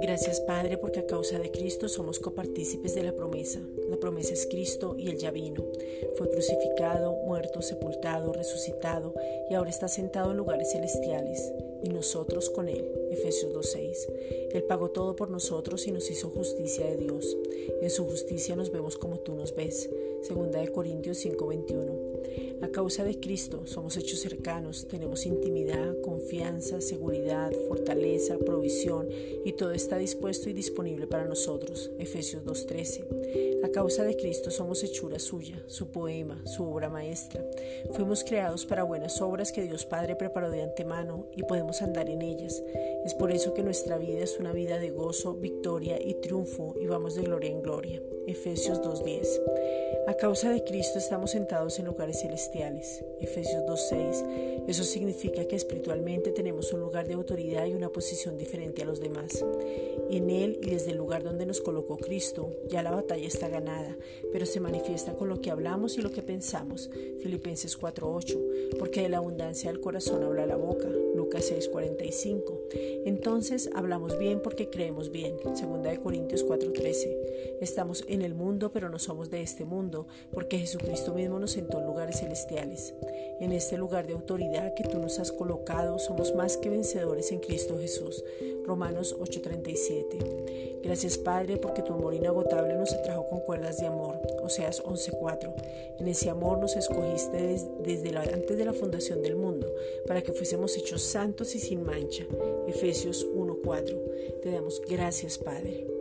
Gracias Padre porque a causa de Cristo somos copartícipes de la promesa. La promesa es Cristo y Él ya vino. Fue crucificado, muerto, sepultado, resucitado y ahora está sentado en lugares celestiales y nosotros con Él. Efesios 2.6. Él pagó todo por nosotros y nos hizo justicia de Dios. En su justicia nos vemos como tú nos ves. Segunda de Corintios 5:21. A causa de Cristo somos hechos cercanos, tenemos intimidad, confianza, seguridad, fortaleza, provisión y todo está dispuesto y disponible para nosotros. Efesios 2:13. A causa de Cristo somos hechura suya, su poema, su obra maestra. Fuimos creados para buenas obras que Dios Padre preparó de antemano y podemos andar en ellas. Es por eso que nuestra vida es una vida de gozo, victoria y triunfo y vamos de gloria en gloria. Efesios 2.10. A causa de Cristo estamos sentados en lugares celestiales. Efesios 2.6. Eso significa que espiritualmente tenemos un lugar de autoridad y una posición diferente a los demás. En Él y desde el lugar donde nos colocó Cristo, ya la batalla está ganada, pero se manifiesta con lo que hablamos y lo que pensamos. Filipenses 4.8. Porque de la abundancia del corazón habla la boca. Lucas 6:45. Entonces hablamos bien porque creemos bien. Segunda de Corintios 4:13. Estamos en el mundo, pero no somos de este mundo, porque Jesucristo mismo nos sentó en lugares celestiales. En este lugar de autoridad que tú nos has colocado, somos más que vencedores en Cristo Jesús. Romanos 8:37. Gracias Padre porque tu amor inagotable nos atrajo con cuerdas de amor. Oseas 11:4. En ese amor nos escogiste desde antes de la fundación del mundo para que fuésemos hechos santos y sin mancha. Efesios 1:4. Te damos gracias Padre.